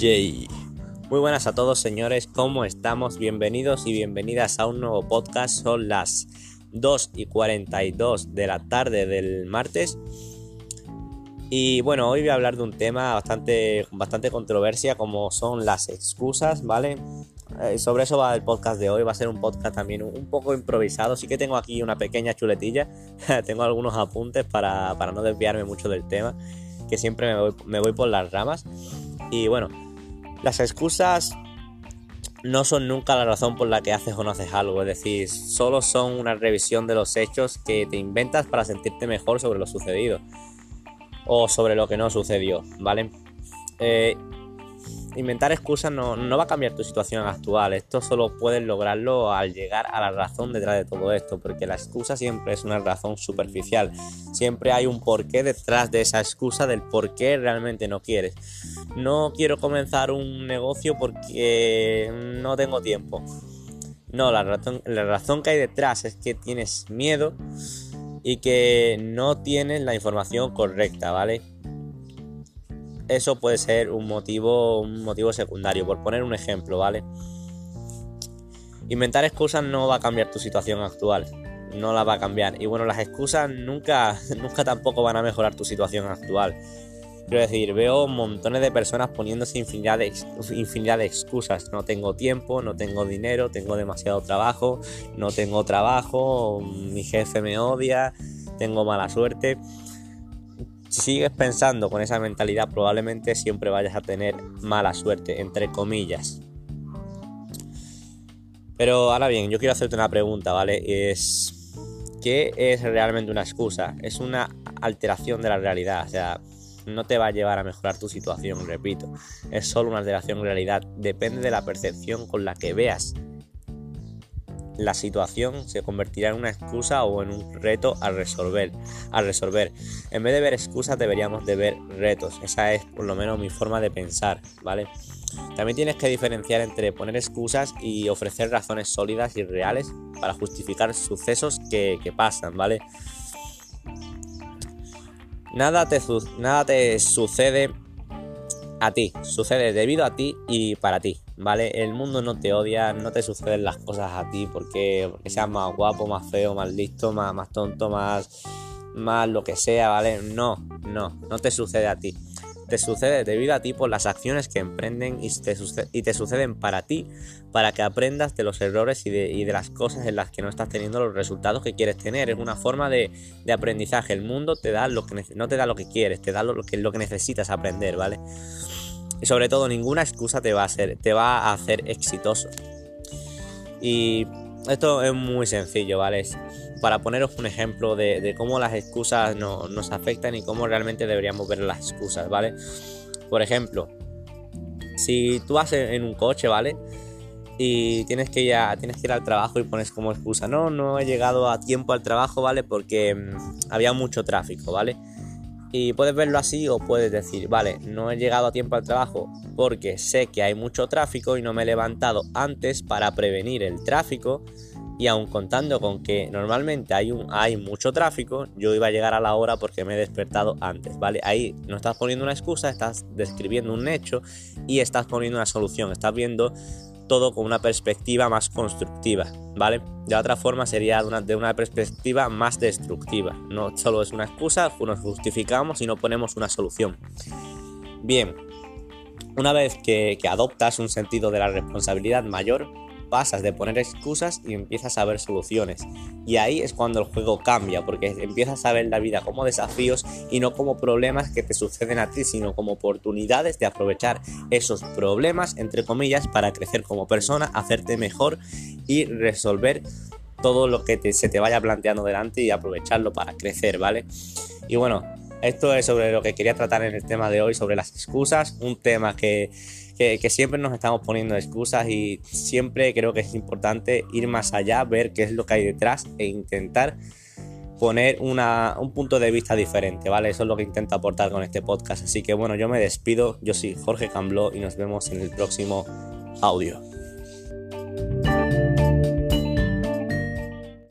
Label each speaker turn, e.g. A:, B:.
A: Muy buenas a todos señores, ¿cómo estamos? Bienvenidos y bienvenidas a un nuevo podcast. Son las 2 y 42 de la tarde del martes. Y bueno, hoy voy a hablar de un tema bastante, bastante controversia como son las excusas, ¿vale? Eh, sobre eso va el podcast de hoy, va a ser un podcast también un, poco improvisado, sí que tengo aquí una pequeña chuletilla, tengo algunos apuntes para, no desviarme mucho del tema, que siempre me voy por las ramas. Y bueno, las excusas no son nunca la razón por la que haces o no haces algo, es decir, solo son una revisión de los hechos que te inventas para sentirte mejor sobre lo sucedido o sobre lo que no sucedió, ¿vale? Eh, inventar excusas no, va a cambiar tu situación actual. Esto solo puedes lograrlo al llegar a la razón detrás de todo esto, porque la excusa siempre es una razón superficial. Siempre hay un porqué detrás de esa excusa del por qué realmente no quieres. No quiero comenzar un negocio porque no tengo tiempo. No, la razón, la razón que hay detrás es que tienes miedo y que no tienes la información correcta, ¿vale? Eso puede ser un motivo, un motivo secundario. Por poner un ejemplo, ¿vale? Inventar excusas no va a cambiar tu situación actual. No la va a cambiar. Y bueno, las excusas nunca, nunca tampoco van a mejorar tu situación actual. Quiero decir, veo montones de personas poniéndose infinidad de, infinidad de excusas. No tengo tiempo, no tengo dinero, tengo demasiado trabajo, no tengo trabajo, mi jefe me odia, tengo mala suerte. Si sigues pensando con esa mentalidad, probablemente siempre vayas a tener mala suerte, entre comillas. Pero ahora bien, yo quiero hacerte una pregunta, ¿vale? Es. ¿Qué es realmente una excusa? Es una alteración de la realidad, o sea, no te va a llevar a mejorar tu situación, repito. Es solo una alteración de realidad, depende de la percepción con la que veas la situación se convertirá en una excusa o en un reto a resolver. A resolver. En vez de ver excusas deberíamos de ver retos. Esa es por lo menos mi forma de pensar, ¿vale? También tienes que diferenciar entre poner excusas y ofrecer razones sólidas y reales para justificar sucesos que, pasan, ¿vale? Nada te, nada te sucede a ti, sucede debido a ti y para ti, ¿vale? El mundo no te odia, no te suceden las cosas a ti porque, porque seas más guapo, más feo, más listo, más, más tonto, más, más lo que sea, ¿vale? No, no, no te sucede a ti. Te sucede debido a ti por las acciones que emprenden y te, y te suceden para ti, para que aprendas de los errores y de, las cosas en las que no estás teniendo los resultados que quieres tener. Es una forma de, aprendizaje. El mundo te da lo que no te da lo que quieres, te da lo que, lo que necesitas aprender, ¿vale? Y sobre todo, ninguna excusa te va a hacer, te va a hacer exitoso. Y esto es muy sencillo, ¿vale? Para poneros un ejemplo de, cómo las excusas nos afectan y cómo realmente deberíamos ver las excusas, ¿vale? Por ejemplo, si tú vas en un coche, ¿vale? Y tienes que, ir tienes que ir al trabajo y pones como excusa, no, no he llegado a tiempo al trabajo, ¿vale? Porque mm, había mucho tráfico, ¿vale? Y puedes verlo así o puedes decir, vale, no he llegado a tiempo al trabajo porque sé que hay mucho tráfico y no me he levantado antes para prevenir el tráfico. Y aun contando con que normalmente hay, un, hay mucho tráfico, yo iba a llegar a la hora porque me he despertado antes, ¿vale? Ahí no estás poniendo una excusa, estás describiendo un hecho y estás poniendo una solución, estás viendo todo con una perspectiva más constructiva, ¿vale? De otra forma sería de una, perspectiva más destructiva. No solo es una excusa, nos justificamos y no ponemos una solución. Bien, una vez que adoptas un sentido de la responsabilidad mayor, pasas de poner excusas y empiezas a ver soluciones. Y ahí es cuando el juego cambia, porque empiezas a ver la vida como desafíos y no como problemas que te suceden a ti, sino como oportunidades de aprovechar esos problemas, entre comillas, para crecer como persona, hacerte mejor y resolver todo lo que se te vaya planteando delante y aprovecharlo para crecer, ¿vale? Y bueno, esto es sobre lo que quería tratar en el tema de hoy, sobre las excusas, un tema que que, siempre nos estamos poniendo excusas y siempre creo que es importante ir más allá, ver qué es lo que hay detrás e intentar poner un punto de vista diferente, ¿vale? Eso es lo que intento aportar con este podcast. Así que bueno, yo me despido, yo soy Jorge Cambló y nos vemos en el próximo audio.